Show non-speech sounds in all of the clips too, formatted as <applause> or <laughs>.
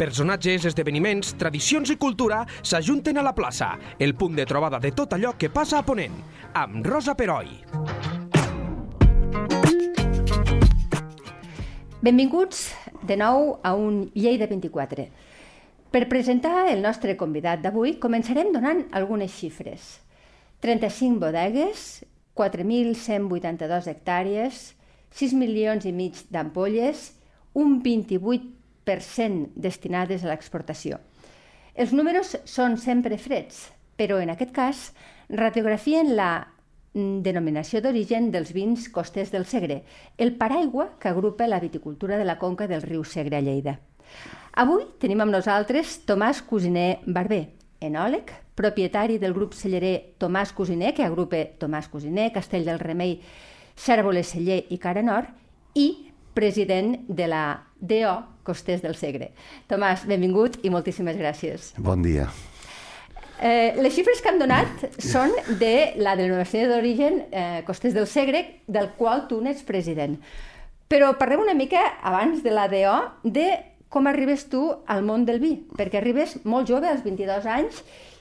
Personatges, esdeveniments, tradicions i cultura s'ajunten a la plaça, el punt de trobada de tot allò que passa a Ponent, amb Rosa Peroi. Benvinguts de nou a un Lleida 24. Per presentar el nostre convidat d'avui, començarem donant algunes xifres. 35 bodegues, 4.182 hectàrees, 6 milions i mig d'ampolles, un 28% destinades a l'exportació. Els números són sempre freds, però en aquest cas radiografien la denominació d'origen dels vins costers del Segre, el paraigua que agrupa la viticultura de la conca del riu Segre a Lleida. Avui tenim amb nosaltres Tomàs Cosiner Barber, enòleg, propietari del grup cellerer Tomàs Cosiner, que agrupa Tomàs Cosiner, Castell del Remei, Cèrvoles Celler i Cara Nord, i president de la DO Costers del Segre. Tomàs, benvingut i moltíssimes gràcies. Bon dia. Eh, les xifres que han donat són de la denominació d'origen eh, Costers del Segre, del qual tu n'ets president. Però parlem una mica, abans de la DO, de com arribes tu al món del vi, perquè arribes molt jove, als 22 anys,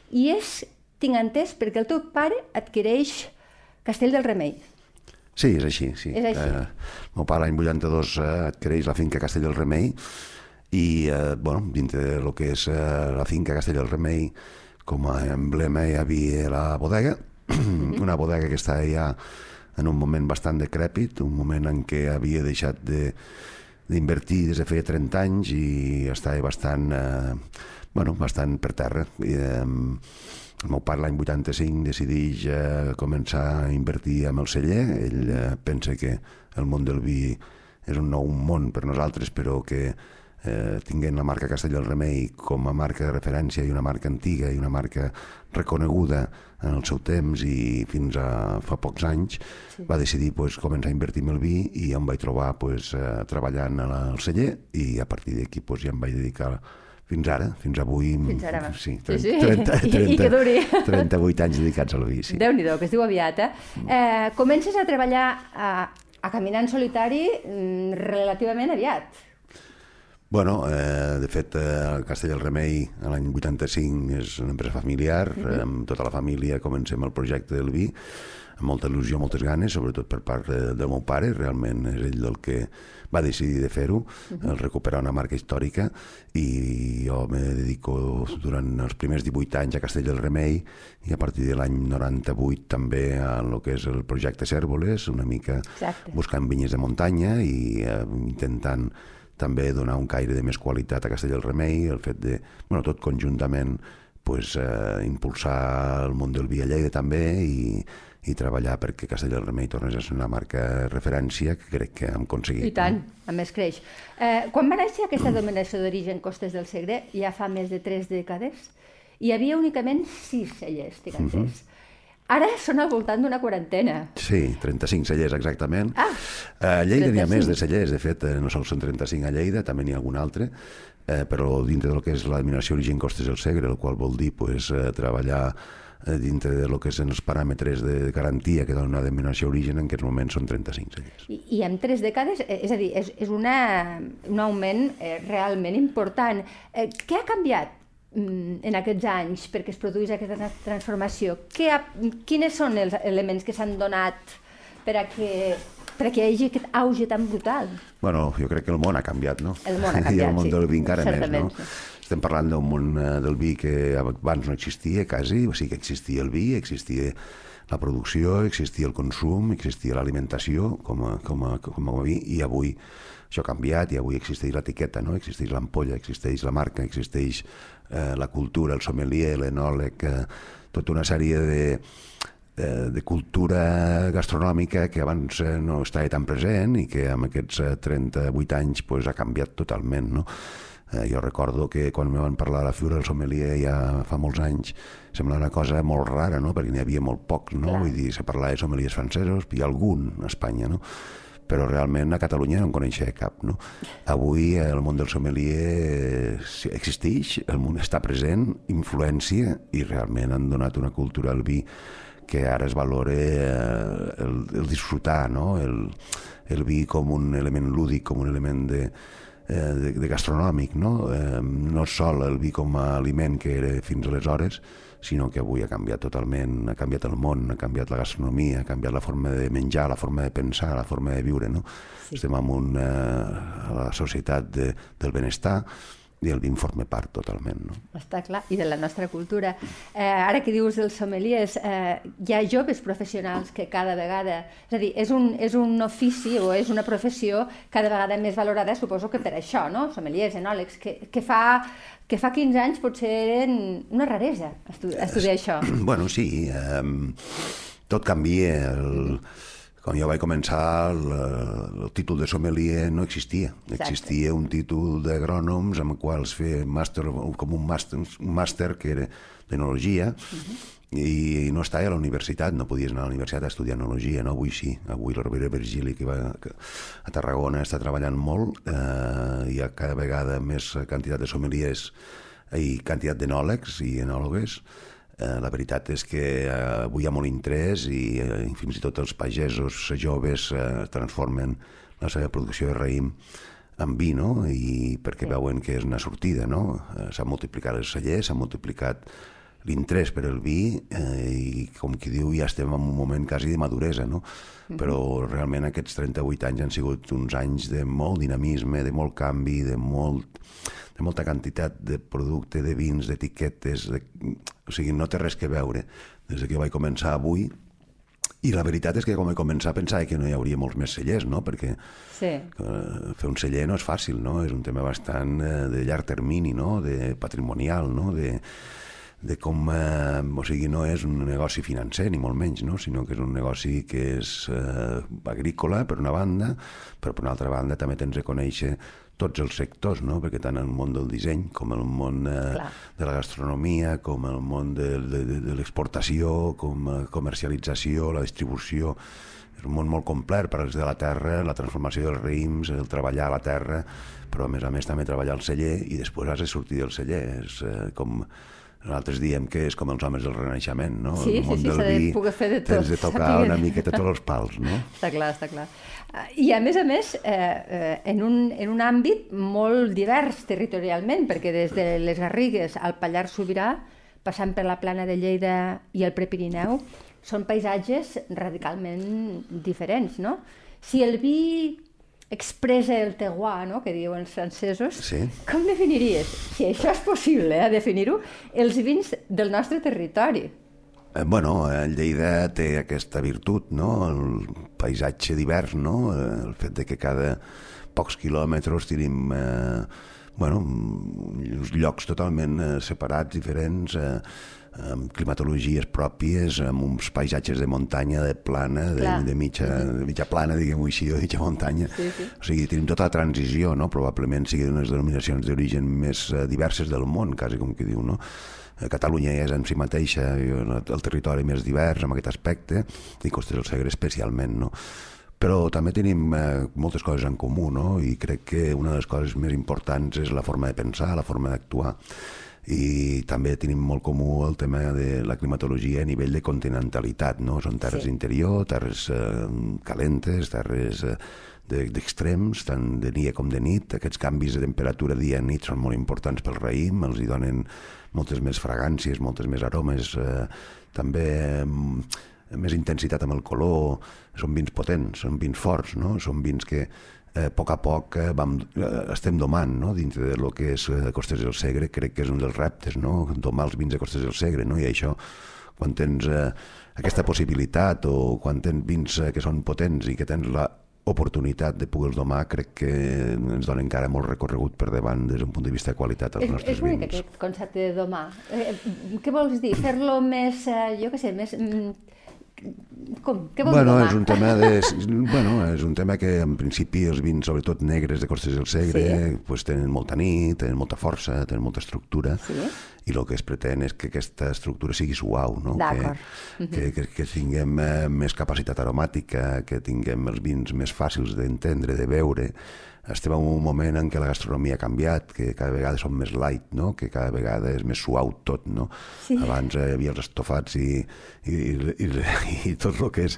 i és, tinc entès, perquè el teu pare adquireix Castell del Remei. Sí, és així. Sí. És així. Eh, el meu pare l'any 82 eh, adquireix la finca Castell del Remei i, eh, bueno, dintre de lo que és eh, la finca Castell del Remei, com a emblema hi havia la bodega, <clears throat> una bodega que està ja en un moment bastant decrèpit, un moment en què havia deixat de d'invertir des de feia 30 anys i estava bastant, eh, bueno, bastant per terra. I, eh, el meu pare l'any 85 decideix eh, començar a invertir amb el celler. Ell eh, pensa que el món del vi és un nou món per nosaltres, però que eh, tinguent la marca Castell del Remei com a marca de referència i una marca antiga i una marca reconeguda en el seu temps i fins a fa pocs anys sí. va decidir pues, començar a invertir en el vi i em vaig trobar pues, eh, treballant al celler i a partir d'aquí pues, ja em vaig dedicar fins ara, fins avui... Fins ara, sí, sí, sí. 30, 30, <laughs> I, I que duri. <laughs> 38 anys dedicats al sí. Déu-n'hi-do, que es diu aviat, eh? eh comences a treballar a, a caminar en solitari mm, relativament aviat. Bueno, eh, de fet, eh, el Castell del Remei l'any 85 és una empresa familiar, uh -huh. amb tota la família comencem el projecte del vi, amb molta il·lusió, moltes ganes, sobretot per part de, del meu pare, realment és ell el que va decidir de fer-ho, uh -huh. el recuperar una marca històrica, i jo me dedico durant els primers 18 anys a Castell del Remei, i a partir de l'any 98 també a el que és el projecte Cèrvoles, una mica Exacte. buscant vinyes de muntanya i eh, intentant també donar un caire de més qualitat a Castell del Remei, el fet de, bueno, tot conjuntament, pues, eh, impulsar el món del vi a Lleida també i, i treballar perquè Castell del Remei tornés a ser una marca de referència que crec que hem aconseguit. I tant, no? a més creix. Eh, quan va néixer aquesta dominació d'origen Costes del Segre, ja fa més de tres dècades, hi havia únicament sis cellers, entès. Uh -huh. Ara són al voltant d'una quarantena. Sí, 35 cellers exactament. Ah, a Lleida n'hi ha més de cellers, de fet, eh, no sols són 35 a Lleida, també n'hi ha algun altre, eh, però dintre del que és l'eliminació origen costes del segre, el qual vol dir pues, eh, treballar dintre de lo que són els paràmetres de garantia que dona una denominació origen, en aquests moments són 35 cellers. I, i en tres dècades, eh, és a dir, és, és una, un augment eh, realment important. Eh, què ha canviat Mm, en aquests anys perquè es produís aquesta transformació? Que ha, quines són els elements que s'han donat per a que per a que hi hagi aquest auge tan brutal? Bueno, jo crec que el món ha canviat, no? El món ha canviat, <laughs> I el món sí. del vi encara Certament, més, no? Sí. Estem parlant d'un món eh, del vi que abans no existia quasi, o sigui que existia el vi, existia la producció, existia el consum, existia l'alimentació com, a, com, a, com a vi, i avui això ha canviat i avui existeix l'etiqueta, no? existeix l'ampolla, existeix la marca, existeix eh, la cultura, el sommelier, l'enòleg, eh, tota una sèrie de, de, de cultura gastronòmica que abans eh, no estava tan present i que amb aquests 38 eh, anys pues, ha canviat totalment. No? Eh, jo recordo que quan me van parlar de la figura del sommelier ja fa molts anys semblava una cosa molt rara, no? perquè n'hi havia molt pocs, no? Clar. vull dir, se parlava de sommeliers francesos, i algun a Espanya, no? però realment a Catalunya no en coneixia cap. No? Avui el món del sommelier existeix, el món està present, influència, i realment han donat una cultura al vi que ara es valora eh, el, el disfrutar, no? el, el vi com un element lúdic, com un element de, eh, de, de gastronòmic, no? Eh, no sol el vi com a aliment que era fins aleshores, sinó que avui ha canviat totalment, ha canviat el món, ha canviat la gastronomia, ha canviat la forma de menjar, la forma de pensar, la forma de viure, no? Sí. Estem en una, a la societat de, del benestar, el forma part totalment. No? Està clar, i de la nostra cultura. Eh, ara que dius dels sommeliers, eh, hi ha joves professionals que cada vegada... És a dir, és un, és un ofici o és una professió cada vegada més valorada, suposo que per això, no? Sommeliers, enòlegs, que, que, fa, que fa 15 anys potser eren una raresa estudiar, estudiar això. <clears throat> Bueno, sí, eh, tot canvia. El, quan jo vaig començar, el, el títol de sommelier no existia. Exacte. Existia un títol d'agrònoms amb el qual es feia màster, com un màster, un màster que era d'enologia, uh mhm. -huh. i no estava a la universitat, no podies anar a la universitat a estudiar enologia, no? Avui sí, avui la Rovira Virgili, que va que a Tarragona està treballant molt, eh, hi ha cada vegada més quantitat de sommeliers i quantitat d'enòlegs i enòlogues, la veritat és que eh, avui hi ha molt interès i eh, fins i tot els pagesos joves eh, transformen la seva producció de raïm en vi, no? I perquè veuen que és una sortida, no? Eh, s'han multiplicat els cellers, s'ha multiplicat l'interès per el vi eh, i, com qui diu, ja estem en un moment quasi de maduresa, no? Mm -hmm. Però realment aquests 38 anys han sigut uns anys de molt dinamisme, de molt canvi, de molt de molta quantitat de producte, de vins, d'etiquetes, de... o sigui, no té res que veure des que vaig començar avui i la veritat és que com vaig començar pensava que no hi hauria molts més cellers, no? Perquè sí. uh, fer un celler no és fàcil, no? És un tema bastant uh, de llarg termini, no? De patrimonial, no? De, de com, eh, o sigui, no és un negoci financer, ni molt menys, no? sinó que és un negoci que és eh, agrícola, per una banda, però per una altra banda també tens de conèixer tots els sectors, no? perquè tant el món del disseny com el món eh, de la gastronomia, com el món de, de, de l'exportació, com la comercialització, la distribució, és un món molt complet per als de la terra, la transformació dels raïms, el treballar a la terra, però a més a més també treballar al celler i després has de sortir del celler. És eh, com nosaltres diem que és com els homes del Renaixement, no? Sí, el món sí, sí, vi, de fer de tot. Tens de tocar una miqueta tots els pals, no? <laughs> Està clar, està clar. I a més a més, eh, eh, en, un, en un àmbit molt divers territorialment, perquè des de les Garrigues al Pallars Sobirà, passant per la plana de Lleida i el Prepirineu, són paisatges radicalment diferents, no? Si el vi expressa el terroir, no?, que diuen els francesos, sí. com definiries, si això és possible, eh, definir-ho, els vins del nostre territori? Eh, bueno, Lleida té aquesta virtut, no?, el paisatge divers, no?, eh, el fet de que cada pocs quilòmetres tenim... Eh, bueno, uns llocs totalment eh, separats, diferents, eh, amb climatologies pròpies, amb uns paisatges de muntanya, de plana, de, de, mitja, de mitja plana, diguem-ho així, o de mitja muntanya. Sí, sí. O sigui, tenim tota la transició, no? probablement sigui unes denominacions d'origen més uh, diverses del món, quasi com que diu, no? Eh, Catalunya és en si mateixa el territori més divers en aquest aspecte, i Costes del Segre especialment, no? Però també tenim eh, moltes coses en comú, no? i crec que una de les coses més importants és la forma de pensar, la forma d'actuar i també tenim molt comú el tema de la climatologia a nivell de continentalitat, no? Són terres sí. interior, terres eh, calentes, terres eh, d'extrems, tant de dia com de nit. Aquests canvis de temperatura dia-nit són molt importants pel raïm, els hi donen moltes més fragàncies, moltes més aromes, eh, també eh, més intensitat amb el color, són vins potents, són vins forts, no? són vins que eh, a poc a poc eh, vam, eh, estem domant no? dintre de lo que és eh, Costes del Segre, crec que és un dels reptes, no? domar els vins de Costes del Segre, no? i això, quan tens eh, aquesta possibilitat o quan tens vins eh, que són potents i que tens la oportunitat de poder-los domar crec que ens dona encara molt recorregut per davant des d'un punt de vista de qualitat als és, nostres és vins. És bonic aquest concepte de domar. Eh, què vols dir? Fer-lo més, eh, jo què sé, més... Mm, com? Què vol bueno, és un tema de, <laughs> bueno, és un tema que en principi els vins, sobretot negres de Costes del Segre, sí. pues, tenen molta nit, tenen molta força, tenen molta estructura, sí. i el que es pretén és que aquesta estructura sigui suau, no? que, que, que, que tinguem eh, més capacitat aromàtica, que tinguem els vins més fàcils d'entendre, de veure, estem en un moment en què la gastronomia ha canviat, que cada vegada som més light, no? que cada vegada és més suau tot. No? Sí. Abans eh, hi havia els estofats i, i, i, i tot el que és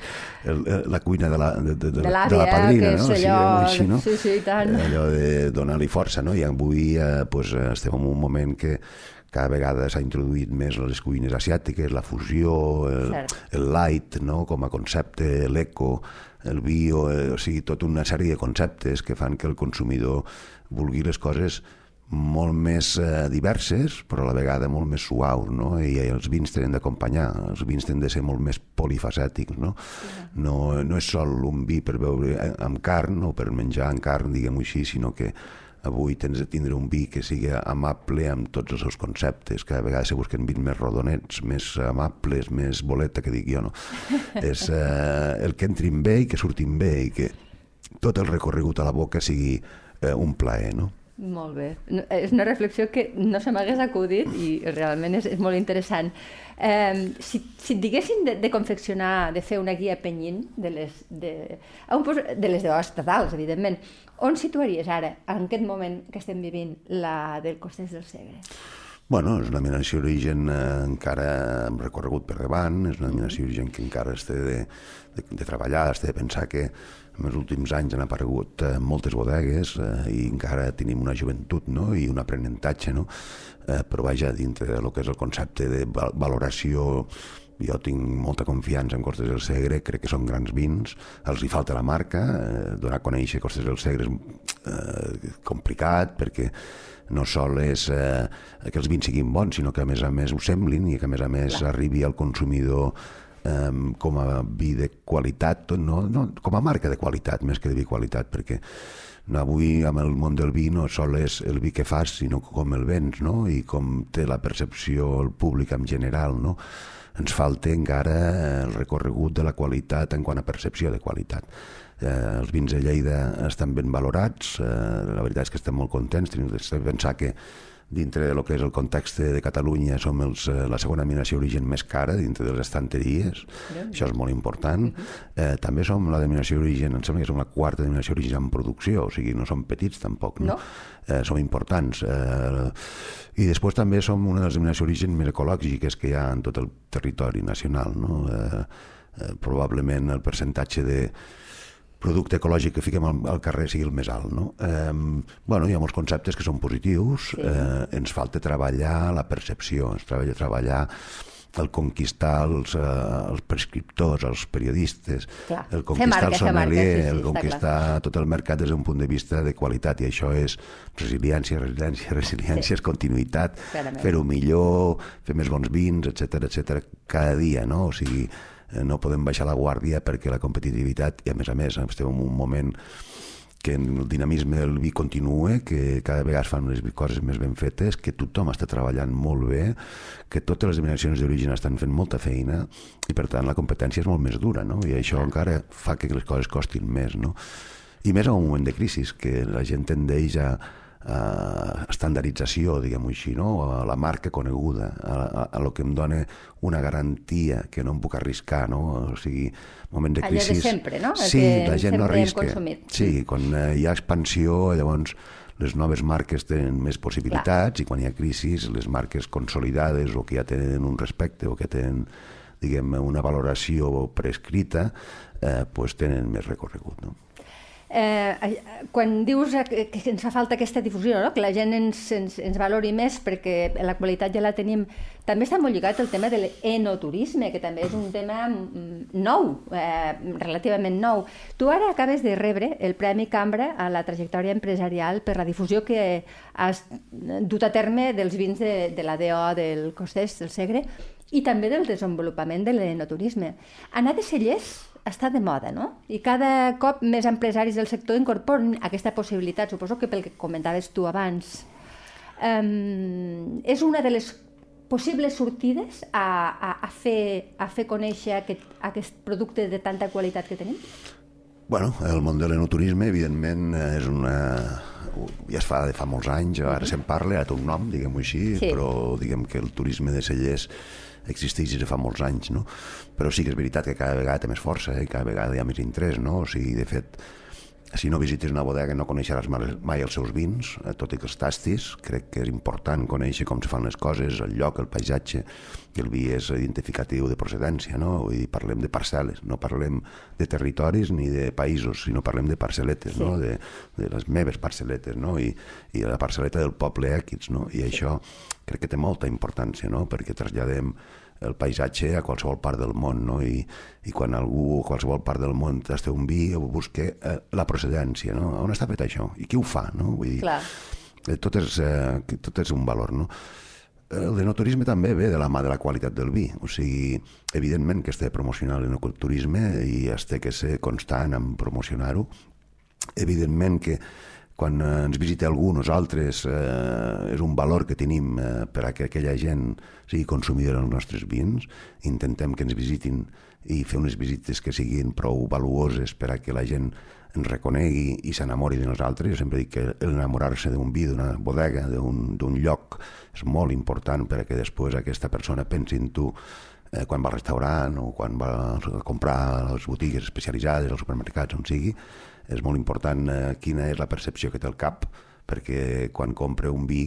el, la cuina de la, de, de, de, De la l'àvia, padrina, no? allò- així, no? sí, sí, tant. Allò de donar-li força, no? I avui eh, pues, eh, estem en un moment que cada vegada s'ha introduït més les cuines asiàtiques, la fusió, el, Cert. el light no? com a concepte, l'eco, el bio, eh, o sigui, tota una sèrie de conceptes que fan que el consumidor vulgui les coses molt més eh, diverses, però a la vegada molt més suaus, no? I, els vins tenen d'acompanyar, els vins tenen de ser molt més polifacètics, no? No, no és sol un vi per beure eh, amb carn o per menjar amb carn, diguem-ho així, sinó que avui tens de tindre un vi que sigui amable amb tots els seus conceptes. Cada vegada se busquen vins més rodonets, més amables, més boleta, que dic jo, no? <laughs> és eh, el que entrin bé i que surtin bé i que tot el recorregut a la boca sigui eh, un plaer, no? Molt bé. No, És una reflexió que no se m'hagués acudit i realment és, és molt interessant. Eh, si, si et diguessin de, de confeccionar, de fer una guia penyint de les de, a de les estatals, evidentment, on situaries ara, en aquest moment que estem vivint, la del Costers del Segre? Bueno, és una denominació d'origen eh, encara amb recorregut per davant, és una denominació d'origen que encara es té de, de, de treballar, es té de pensar que en els últims anys han aparegut eh, moltes bodegues eh, i encara tenim una joventut no? i un aprenentatge, no? eh, però vaja, dintre del que és el concepte de val- valoració jo tinc molta confiança en Costes del Segre, crec que són grans vins, els hi falta la marca, eh, donar a conèixer Costes del Segre és eh, complicat perquè no sol és eh, que els vins siguin bons, sinó que a més a més ho semblin i que a més a més Clar. arribi al consumidor eh, com a vi de qualitat, no, no, com a marca de qualitat, més que de vi qualitat, perquè no, avui amb el món del vi no sol és el vi que fas, sinó com el vens, no? i com té la percepció el públic en general, no? ens falta encara el recorregut de la qualitat en quant a percepció de qualitat. Eh, els vins de Lleida estan ben valorats, eh, la veritat és que estem molt contents, tenim de pensar que dintre de lo que és el context de Catalunya som els, eh, la segona denominació d'origen més cara dintre de les estanteries, això és molt important. eh, també som la denominació d'origen, em sembla que som la quarta denominació d'origen en producció, o sigui, no som petits tampoc, no? No. Eh, som importants. Eh, I després també som una de les denominacions d'origen més ecològiques que hi ha en tot el territori nacional, no? Eh, eh, probablement el percentatge de producte ecològic que fiquem al, al carrer sigui el més alt. No? Eh, bueno, hi ha molts conceptes que són positius, Sí. eh, ens falta treballar la percepció, ens treballa treballar el conquistar els, eh, els prescriptors, els periodistes, Clar, el conquistar marca, el sommelier, sí, sí, el conquistar tot el mercat des d'un punt de vista de qualitat i això és resiliència, resiliència, <laughs> resiliència, és continuïtat, fer-ho millor, fer més bons vins, etc etc cada dia, no? O sigui, no podem baixar la guàrdia perquè la competitivitat, i a més a més estem en un moment que el dinamisme del vi continua, que cada vegada es fan les coses més ben fetes, que tothom està treballant molt bé, que totes les denominacions d'origen estan fent molta feina i per tant la competència és molt més dura, no? I això encara fa que les coses costin més, no? I més en un moment de crisi, que la gent tendeix a, a estandarització, diguem-ho així, no? a la marca coneguda, a, a, a lo que em dona una garantia que no em puc arriscar, no? o sigui, moment de Allò de crisi... sempre, no? El Sí, que la gent no arrisca. Sí, quan eh, hi ha expansió, llavors les noves marques tenen més possibilitats i quan hi ha crisi, les marques consolidades o que ja tenen un respecte o que tenen diguem, una valoració prescrita, eh, pues tenen més recorregut. No? Eh, eh, quan dius que, que ens fa falta aquesta difusió, no? que la gent ens, ens, ens valori més perquè la qualitat ja la tenim, també està molt lligat el tema de l'enoturisme, que també és un tema mm, nou, eh, relativament nou. Tu ara acabes de rebre el Premi Cambra a la trajectòria empresarial per la difusió que has dut a terme dels vins de, de la DO del Costès, del Segre, i també del desenvolupament de l'enoturisme. Anar de cellers està de moda, no? I cada cop més empresaris del sector incorporen aquesta possibilitat, suposo que pel que comentaves tu abans. Um, és una de les possibles sortides a, a, a, fer, a fer conèixer aquest, aquest producte de tanta qualitat que tenim? Bueno, el món de l'enoturisme, evidentment, és una... ja es fa de fa molts anys, ara se'n parla, ara té un nom, diguem-ho així, Sí. però diguem que el turisme de cellers existeix des de fa molts anys, no? Però sí que és veritat que cada vegada té més força i cada vegada hi ha més interès, no? O sigui, de fet, si no visites una bodega no coneixeràs mai els seus vins, eh, tot i que els tastis. Crec que és important conèixer com se fan les coses, el lloc, el paisatge, i el vi és identificatiu de procedència, no? Vull dir, parlem de parcel·les, no parlem de territoris ni de països, sinó parlem de parcel·letes, sí. no? De, de les meves parcel·letes, no? I, i la parcel·leta del poble X, no? I sí. això crec que té molta importància, no? Perquè traslladem el paisatge a qualsevol part del món, no? I, i quan algú a qualsevol part del món té un vi, busca eh, la procedència, no? On està fet això? I qui ho fa, no? Vull dir, Clar. Eh, tot, és, eh, tot és un valor, no? El denoturisme també ve de la mà de la qualitat del vi, o sigui, evidentment que es té de promocionar l'enoturisme i es té que ser constant en promocionar-ho, evidentment que quan eh, ens visita algú, nosaltres, eh, és un valor que tenim eh, per a que aquella gent sigui consumidora dels nostres vins. Intentem que ens visitin i fer unes visites que siguin prou valuoses per a que la gent ens reconegui i s'enamori de nosaltres. Jo sempre dic que enamorar-se d'un vi, d'una bodega, d'un lloc, és molt important per a que després aquesta persona pensi en tu eh, quan va al restaurant o quan va a comprar a les botigues especialitzades, als supermercats, on sigui, és molt important eh, quina és la percepció que té el cap, perquè quan compra un vi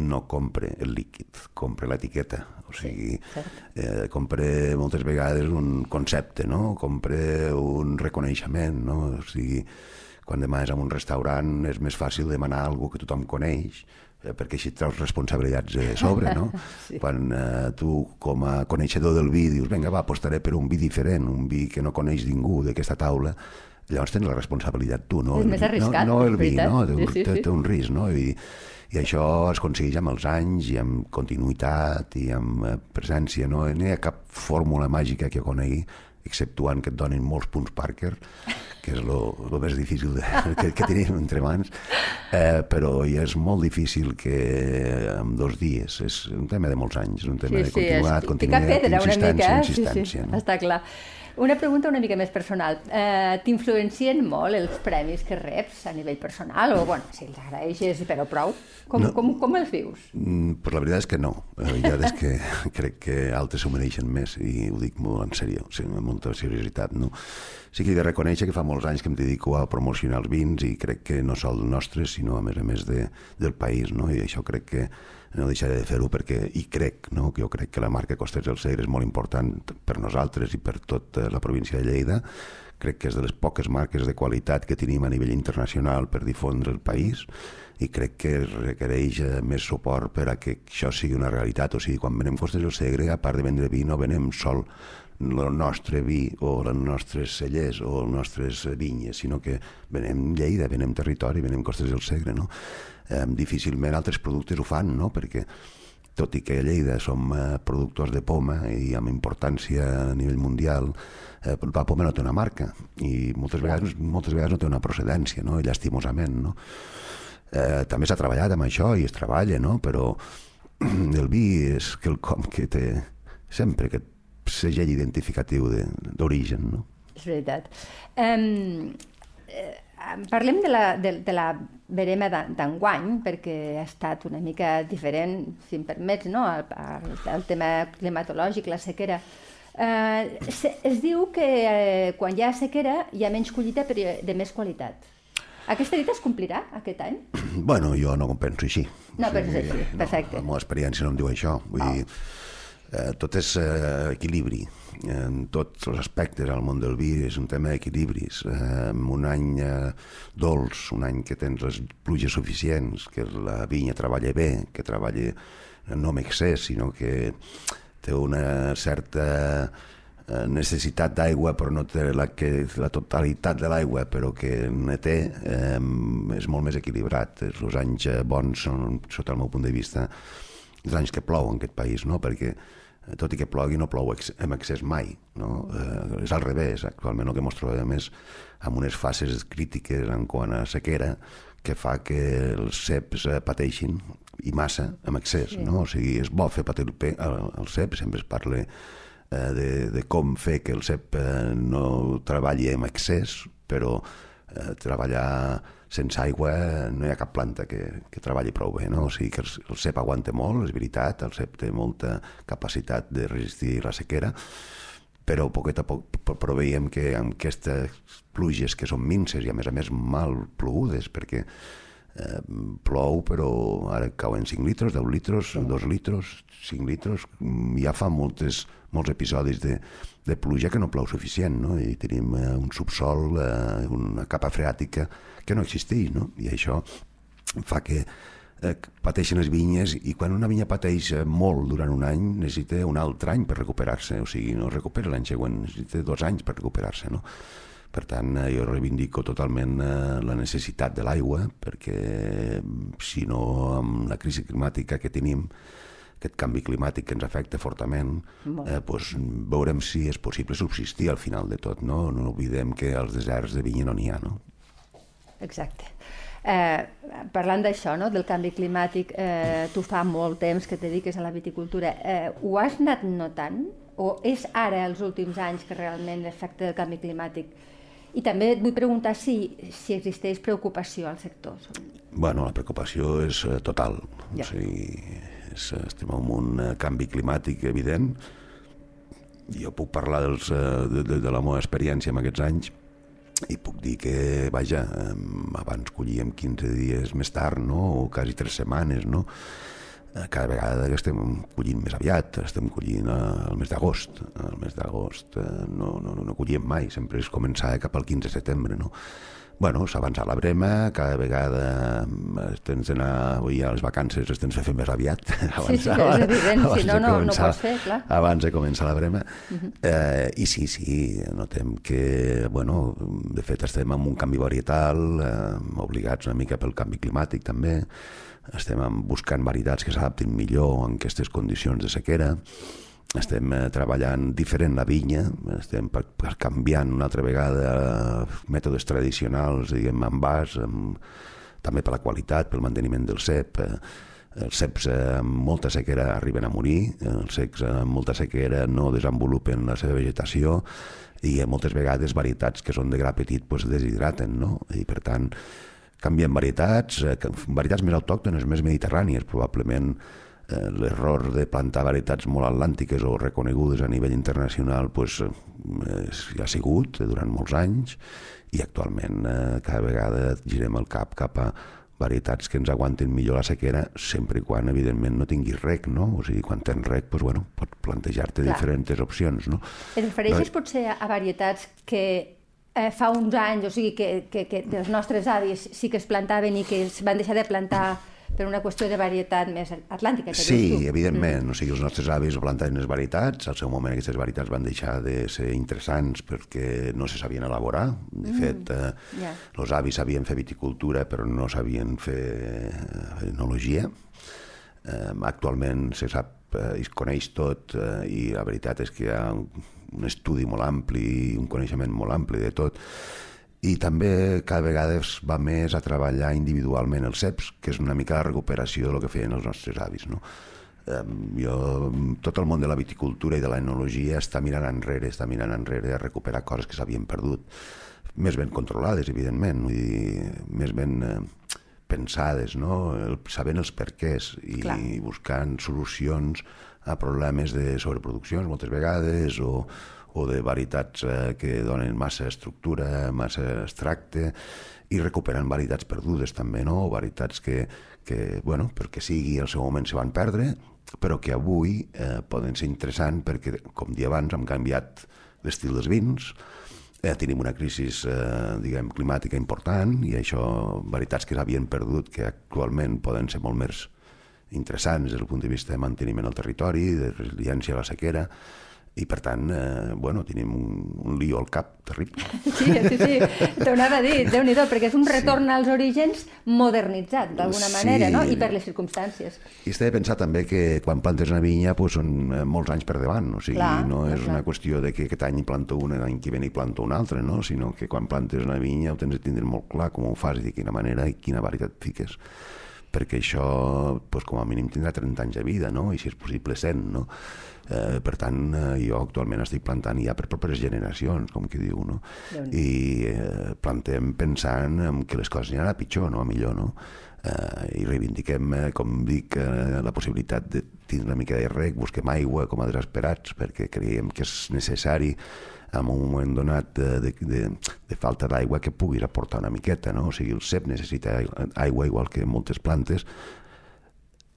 no compre el líquid, compre l'etiqueta. O sigui, sí, eh, compre moltes vegades un concepte, no? compre un reconeixement. No? O sigui, quan demanes en un restaurant és més fàcil demanar algú que tothom coneix, eh, perquè així treus responsabilitats de sobre, no? <laughs> sí. Quan eh, tu, com a coneixedor del vi, dius, vinga, va, apostaré per un vi diferent, un vi que no coneix ningú d'aquesta taula, llavors tens la responsabilitat tu, no? És més arriscat, no, no el vi, no? Té, sí, sí, té, sí. té un risc, no? I, i això es aconsegueix amb els anys i amb continuïtat i amb eh, presència, no? No hi ha cap fórmula màgica que conegui, exceptuant que et donin molts punts Parker, que és el més difícil de, <laughs> que, que tenim entre mans, eh, però ja és molt difícil que en dos dies, és un tema de molts anys, és un tema Sí, de sí, continuïtat, és continuïtat, picar pedra una insistència, mica, eh? insistència. sí, sí, No? està clar. Una pregunta una mica més personal. Eh, T'influencien molt els premis que reps a nivell personal? O, bueno, si els agraeixes, però prou? Com, No. com, com els vius? Mm, pues la veritat és que no. La veritat és que <laughs> crec que altres s'ho mereixen més i ho dic molt en sèrio, o sigui, amb molta seriositat. No? Sí que he de reconèixer que fa molts anys que em dedico a promocionar els vins i crec que no sol nostres, sinó a més a més de, del país, no? i això crec que no deixaré de fer-ho perquè hi crec, no? jo crec que la marca Costers del Segre és molt important per nosaltres i per tota la província de Lleida. Crec que és de les poques marques de qualitat que tenim a nivell internacional per difondre el país i crec que requereix eh, més suport per a que això sigui una realitat. O sigui, quan venem Costes del Segre, a part de vendre vi, no venem sol el nostre vi o les nostres cellers o les nostres vinyes, sinó que venem Lleida, venem territori, venem Costes del Segre, no? Eh, difícilment altres productes ho fan, no? Perquè tot i que a Lleida som eh, productors de poma i amb importància a nivell mundial, eh, la poma no té una marca i moltes vegades, moltes vegades no té una procedència, no? Llastimosament, no? Eh, també s'ha treballat amb això i es treballa, no? Però <clears throat> el vi és quelcom que té sempre segell identificatiu de- d'origen, no? És veritat. Um, parlem de la, de, de la verema d'en- d'enguany, perquè ha estat una mica diferent, si em permets, no? el, el, el tema climatològic, la sequera. Eh, se, es diu que eh, quan hi ha sequera hi ha menys collita però de més qualitat. Aquesta dita es complirà aquest any? Bueno, jo no ho penso així. No O penses sigui, així, perfecte. No, la meva experiència no em diu això. Vull dir, eh, tot és eh, equilibri. En tots els aspectes al món del vi és un tema d'equilibris. Eh, un any eh, dolç, un any que tens les pluges suficients, que la vinya treballa bé, que treballa no amb excés, sinó que té una certa necessitat d'aigua però no té la, que, la totalitat de l'aigua però que ne té eh, és molt més equilibrat els anys bons són sota el meu punt de vista els anys que plou en aquest país no? perquè eh, tot i que plogui no plou ex en excés mai no? eh, és al revés actualment el que ens trobem és amb unes fases crítiques en quant a sequera que fa que els ceps eh, pateixin i massa amb excés, sí. no? O sigui, és bo fer patir el, pe- el, el cep, sempre es parla eh, de, de com fer que el cep eh, no treballi amb excés, però eh, treballar sense aigua no hi ha cap planta que, que treballi prou bé, no? O sigui que el, cep aguanta molt, és veritat, el cep té molta capacitat de resistir la sequera, però poquet a poc però veiem que amb aquestes pluges que són minces i a més a més mal plogudes perquè eh, plou però ara cauen 5 litres, 10 litres, 2 litres, 5 litres, ja fa moltes, molts episodis de, de pluja que no plou suficient, no? i tenim eh, un subsol, eh, una capa freàtica que no existeix, no? i això fa que eh, pateixen les vinyes i quan una vinya pateix eh, molt durant un any necessita un altre any per recuperar-se, o sigui, no recupera l'any següent, necessita dos anys per recuperar-se, no? Per tant, eh, jo reivindico totalment eh, la necessitat de l'aigua, perquè si no, amb la crisi climàtica que tenim, aquest canvi climàtic que ens afecta fortament, eh, doncs veurem si és possible subsistir al final de tot. No, no oblidem que als deserts de vinya no n'hi ha. No? Exacte. Eh, parlant d'això, no, del canvi climàtic, eh, tu fa molt temps que et dediques a la viticultura. Eh, ho has anat notant? O és ara, els últims anys, que realment l'efecte del canvi climàtic i també et vull preguntar si, si existeix preocupació al sector. Bueno, la preocupació és eh, total. Ja. O sigui, és, estem en un eh, canvi climàtic evident. Jo puc parlar dels, eh, de, de, de la meva experiència en aquests anys i puc dir que, vaja, abans collíem 15 dies més tard, no? o quasi 3 setmanes, no? Eh, cada vegada estem collint més aviat, estem collint el mes d'agost. El mes d'agost eh, no, no, no collíem mai, sempre és començar cap al 15 de setembre, no? Bueno, s'ha avançat la brema, cada vegada tens d'anar, avui a les vacances es tens de fer més aviat. sí, sí, <laughs> és evident, si no, no, no pots fer, clar. Abans de començar la brema. Uh -huh. eh, I sí, sí, notem que, bueno, de fet estem en un canvi varietal, eh, obligats una mica pel canvi climàtic també, estem buscant varietats que s'adaptin millor en aquestes condicions de sequera, estem eh, treballant diferent la vinya, estem canviant una altra vegada mètodes tradicionals, diguem, en bas, amb, també per la qualitat, pel manteniment del cep, eh, els ceps amb molta sequera arriben a morir, els ceps amb molta sequera no desenvolupen la seva vegetació i moltes vegades varietats que són de gra petit pues, deshidraten, no? I per tant, canvien varietats, eh, varietats més autòctones, més mediterrànies, probablement eh, l'error de plantar varietats molt atlàntiques o reconegudes a nivell internacional pues, eh, ha sigut durant molts anys i actualment eh, cada vegada girem el cap cap a varietats que ens aguanten millor la sequera sempre i quan, evidentment, no tinguis rec, no? O sigui, quan tens rec, doncs, bueno, pots plantejar-te diferents opcions, no? Et refereixes no... potser a varietats que eh, fa uns anys, o sigui, que, que, que els nostres avis sí que es plantaven i que es van deixar de plantar per una qüestió de varietat més atlàntica. Que sí, evidentment. Mm. O sigui, els nostres avis plantaven les varietats, al seu moment aquestes varietats van deixar de ser interessants perquè no se sabien elaborar. De mm. fet, eh, yeah. els avis sabien fer viticultura però no sabien fer eh, enologia. Eh, actualment se sap, eh, es coneix tot eh, i la veritat és que hi ha un estudi molt ampli, un coneixement molt ampli de tot, i també cada vegada es va més a treballar individualment els CEPs, que és una mica la recuperació del que feien els nostres avis. No? Eh, jo, tot el món de la viticultura i de l'enologia està mirant enrere, està mirant enrere a recuperar coses que s'havien perdut, més ben controlades, evidentment, vull dir, més ben eh, pensades, no? El, sabent els perquès i Clar. buscant solucions a problemes de sobreproduccions moltes vegades o, o de varietats eh, que donen massa estructura, massa extracte i recuperen varietats perdudes també, no? O varietats que, que bueno, perquè sigui al seu moment se van perdre, però que avui eh, poden ser interessants perquè, com dia abans, hem canviat l'estil dels vins, eh, tenim una crisi eh, diguem, climàtica important i això, varietats que s'havien perdut que actualment poden ser molt més interessants des del punt de vista de manteniment al territori, de resiliència a la sequera, i per tant, eh, bueno, tenim un, un lío al cap terrible. <laughs> Sí, sí, sí, t'ho anava a dir, déu nhi perquè és un retorn sí. als orígens modernitzat, d'alguna sí. manera, no? I per les circumstàncies. I està de pensar també que quan plantes una vinya pues, són eh, molts anys per davant, o sigui, clar, no és clar. una qüestió de que aquest any planto una, l'any que ve hi planto una altra, no? sinó que quan plantes una vinya ho tens de tindre molt clar com ho fas i de quina manera i quina varietat fiques perquè això, pues, com a mínim, tindrà 30 anys de vida, no? i si és possible 100, no? Eh, per tant, eh, jo actualment estic plantant ja per properes generacions, com que diu, no? I eh, plantem pensant en que les coses aniran a pitjor, no a millor, no? Eh, I reivindiquem, eh, com dic, eh, la possibilitat de tindre una mica de rec, busquem aigua com a desesperats, perquè creiem que és necessari en un moment donat de, de, de, de falta d'aigua que puguis aportar una miqueta, no? O sigui, el cep necessita aigua igual que moltes plantes,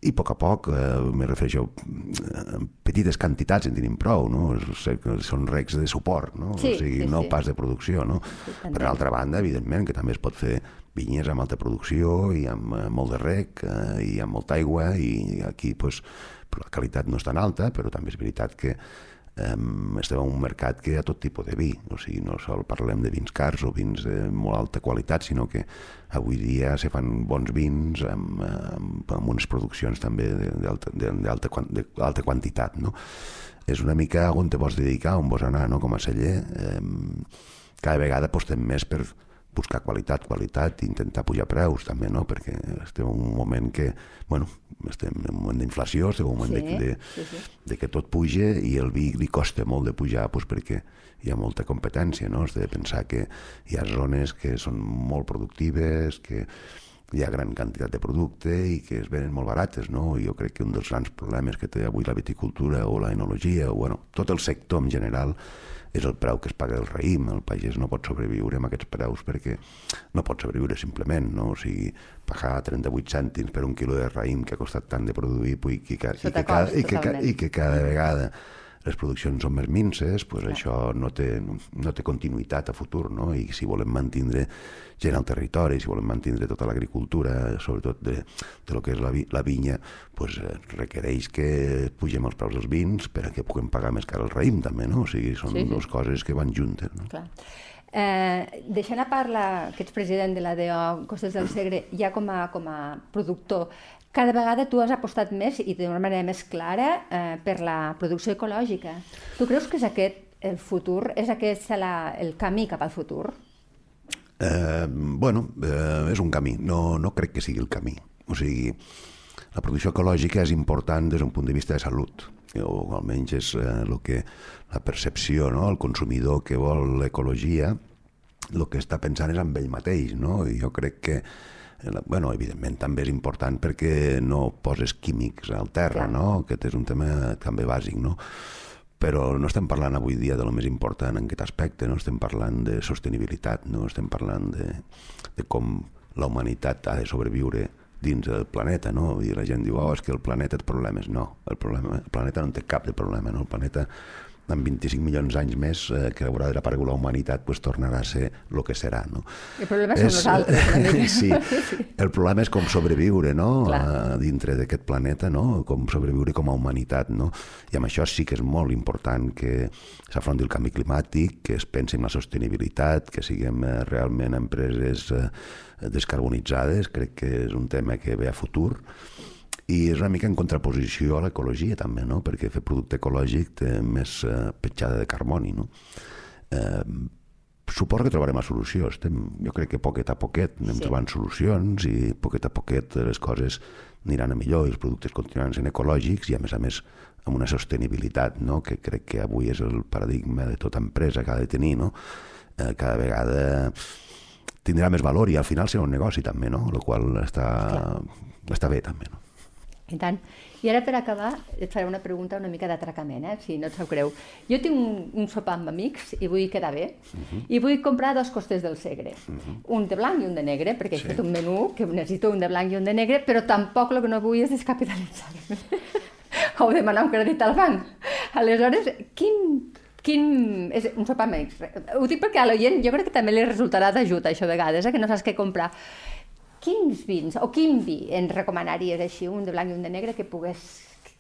i a poc a poc, eh, me refereixo a petites quantitats en tenim prou, no? Són recs de suport, no? Sí, o sigui, sí, no sí. pas de producció, no? Sí, per altra banda, evidentment, que també es pot fer vinyes amb alta producció i amb eh, molt de rec eh, i amb molta aigua i aquí pues, la qualitat no és tan alta, però també és veritat que um, estem en un mercat que hi ha tot tipus de vi, o sigui, no sol parlem de vins cars o vins de molt alta qualitat, sinó que avui dia se fan bons vins amb, amb, amb unes produccions també d'alta quantitat, no? És una mica on te vols dedicar, on vols anar, no? Com a celler, um, cada vegada apostem més per buscar qualitat, qualitat, i intentar pujar preus també, no? perquè estem en un moment que, bueno, estem en un moment d'inflació, estem en un moment Sí, de, de, sí, sí. de que tot puja i el vi li costa molt de pujar doncs perquè hi ha molta competència, no? Has de pensar que hi ha zones que són molt productives, que hi ha gran quantitat de producte i que es venen molt barates, no? I jo crec que un dels grans problemes que té avui la viticultura o la enologia, o bueno, tot el sector en general, és el preu que es paga el raïm. El pagès no pot sobreviure amb aquests preus perquè no pot sobreviure simplement, no? O sigui, pagar 38 cèntims per un quilo de raïm que ha costat tant de produir i que, i que, i que, ca- totalment. i que cada vegada les produccions són més minces, pues això no té, no té continuïtat a futur, no? I si volem mantindre gent al territori, si volem mantindre tota l'agricultura, sobretot de, de lo que és la, vi, la vinya, pues, eh, requereix que pugem els preus dels vins per a que puguem pagar més car el raïm, també, no? O sigui, són Sí, sí. dues coses que van juntes, no? Clar. Eh, deixant a part la, que ets president de l'ADO Costes del Segre, ja com a, com a productor, cada vegada tu has apostat més i d'una manera més clara eh, per la producció ecològica. Tu creus que és aquest el futur? És aquest la, el camí cap al futur? Eh, bueno, eh, és un camí, no, no crec que sigui el camí. O sigui, la producció ecològica és important des d'un punt de vista de salut, o almenys és eh, el que la percepció, no? el consumidor que vol l'ecologia, el que està pensant és amb ell mateix, no? I jo crec que eh, bueno, evidentment també és important perquè no poses químics al terra, no? Aquest és un tema també bàsic, no? Però no estem parlant avui dia de lo més important en aquest aspecte, no estem parlant de sostenibilitat, no estem parlant de, de com la humanitat ha de sobreviure dins del planeta, no? I la gent diu, oh, és que el planeta té problemes. No, el, problema, el planeta no té cap de problema, no? El planeta en 25 milions d'anys més eh, que haurà desaparegut la humanitat pues, tornarà a ser el que serà. No? El problema som nosaltres, <laughs> sí, el problema és com sobreviure no? Clar. a, dintre d'aquest planeta, no? com sobreviure com a humanitat. No? I amb això sí que és molt important que s'afronti el canvi climàtic, que es pensi en la sostenibilitat, que siguem eh, realment empreses eh, descarbonitzades, crec que és un tema que ve a futur, i és una mica en contraposició a l'ecologia també, no? perquè fer producte ecològic té més eh, petjada de carboni. No? Eh, suposo que trobarem la solució. Estem, jo crec que poquet a poquet anem Sí. trobant solucions i poquet a poquet les coses aniran a millor i els productes continuaran sent ecològics i a més a més amb una sostenibilitat no? que crec que avui és el paradigma de tota empresa que ha de tenir no? eh, cada vegada tindrà més valor i al final serà un negoci també, no? el qual està, està bé també. No? I tant. I ara, per acabar, et faré una pregunta una mica d'atracament, eh? si no et sap greu. Jo tinc un, un sopar amb amics i vull quedar bé, i vull comprar dos costes del Segre. Un de blanc i un de negre, perquè he fet un menú que necessito un de blanc i un de negre, però tampoc el que no vull és descapitalitzar-me. <laughs> o demanar un crèdit al banc. Aleshores, quin, quin... És un sopar amb amics. Ho dic perquè a l'oient jo crec que també li resultarà d'ajut això a vegades, eh? que no saps què comprar. Quins vins, o quin vi ens recomanaries així, un de blanc i un de negre, que pogués...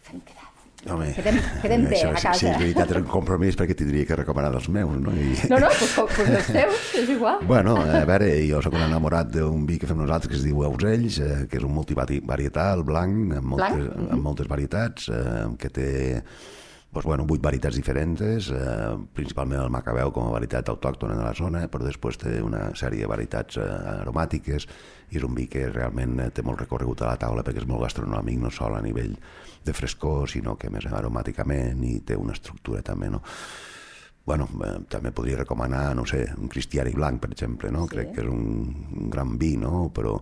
fem quedar? Home, Quedem- quedem bé això, a casa. Si és veritat, és un compromís perquè tindria que recomanar dels meus, no? I... No, no, doncs pues, pues els teus, <laughs> és igual. Bueno, a veure, jo sóc un enamorat d'un vi que fem nosaltres que es diu Ausells, eh, que és un multivarietal blanc, amb moltes, Blanc? amb moltes varietats, eh, que té pues, bueno, vuit varietats diferents, eh, principalment el macabeu com a varietat autòctona de la zona, però després té una sèrie de varietats eh, aromàtiques i és un vi que realment eh, té molt recorregut a la taula perquè és molt gastronòmic, no sol a nivell de frescor, sinó que més aromàticament i té una estructura també, no? Bueno, eh, també podria recomanar, no sé, un cristiari blanc, per exemple, no? Sí. Crec que és un, un gran vi, no? Però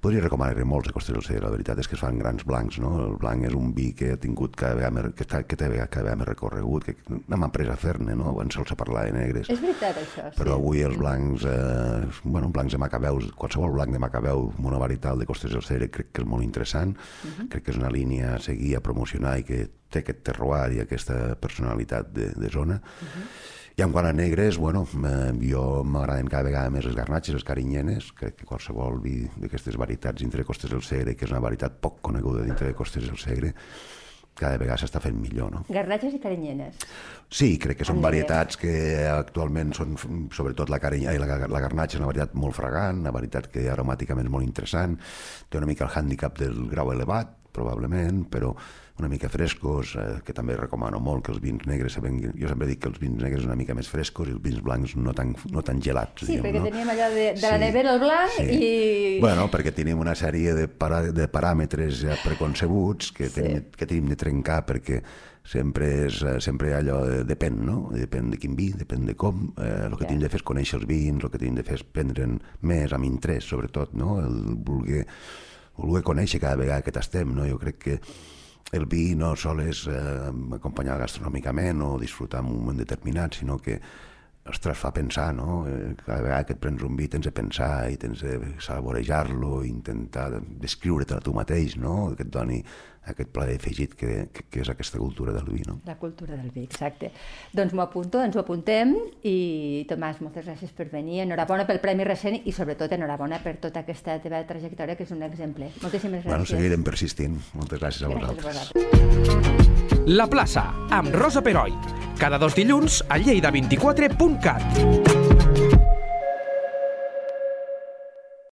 podria recomanar molts de Costes del. La veritat és que es fan grans blancs, no? El blanc és un vi que ha tingut cada vegada més, que, està, que té cada vegada més recorregut, que n'hem après a fer-ne, no? Abans sols a parlar de negres. És veritat, això, sí. Però avui els blancs, eh, bueno, blancs de Macabeus, qualsevol blanc de Macabeu monovarital de Costes del crec que és molt interessant. Uh mhm. -huh. Crec que és una línia a seguir, a promocionar i que té aquest terroir i aquesta personalitat de, de zona. Uh mhm. -huh i en quant a negres, bueno, eh, jo m'agraden cada vegada més les garnatxes, les carinyenes, crec que qualsevol vi d'aquestes varietats dintre de Costes del Segre, que és una varietat poc coneguda dintre de Costes del Segre, cada vegada s'està fent millor, no? Garnatxes i carinyenes. Sí, crec que són varietats que actualment són, sobretot la, carinya, la, la garnatxa és una varietat molt fragant, una varietat que aromàticament és molt interessant, té una mica el hàndicap del grau elevat, probablement, però una mica frescos, eh, que també recomano molt que els vins negres, saben, jo sempre dic que els vins negres una mica més frescos i els vins blancs no tan, no tan gelats. Sí, diguem, perquè no? teníem allò de, de sí, la nevera el blanc sí. i... Bueno, perquè tenim una sèrie de, para, de paràmetres ja preconcebuts que, sí. tenim, que tenim de trencar perquè sempre és eh, sempre allò de, depèn, no? Depèn de quin vi, depèn de com. Eh, el que yeah. tenim de fer és conèixer els vins, el que tenim de fer és prendre'n més amb interès, sobretot, no? El voler, voler conèixer cada vegada que t'estem, no? Jo crec que el vi no sols eh, acompanyar gastronòmicament o disfrutar en un moment determinat, sinó que ostres, fa pensar, no? Eh, cada vegada que et prens un vi tens de pensar i tens de saborejar-lo, intentar descriure-te a tu mateix, no? Que et doni aquest plaer afegit que, que, que és aquesta cultura del vi, no? La cultura del vi, exacte. Doncs m'ho apunto, ens ho apuntem i Tomàs, moltes gràcies per venir, enhorabona pel Premi Recent i sobretot enhorabona per tota aquesta teva trajectòria que és un exemple. Moltíssimes gràcies. Bueno, seguirem persistint. Moltes gràcies a gràcies vosaltres. A vosaltres. La plaça, amb Rosa Peroi. Cada dos dilluns a lleida24.cat.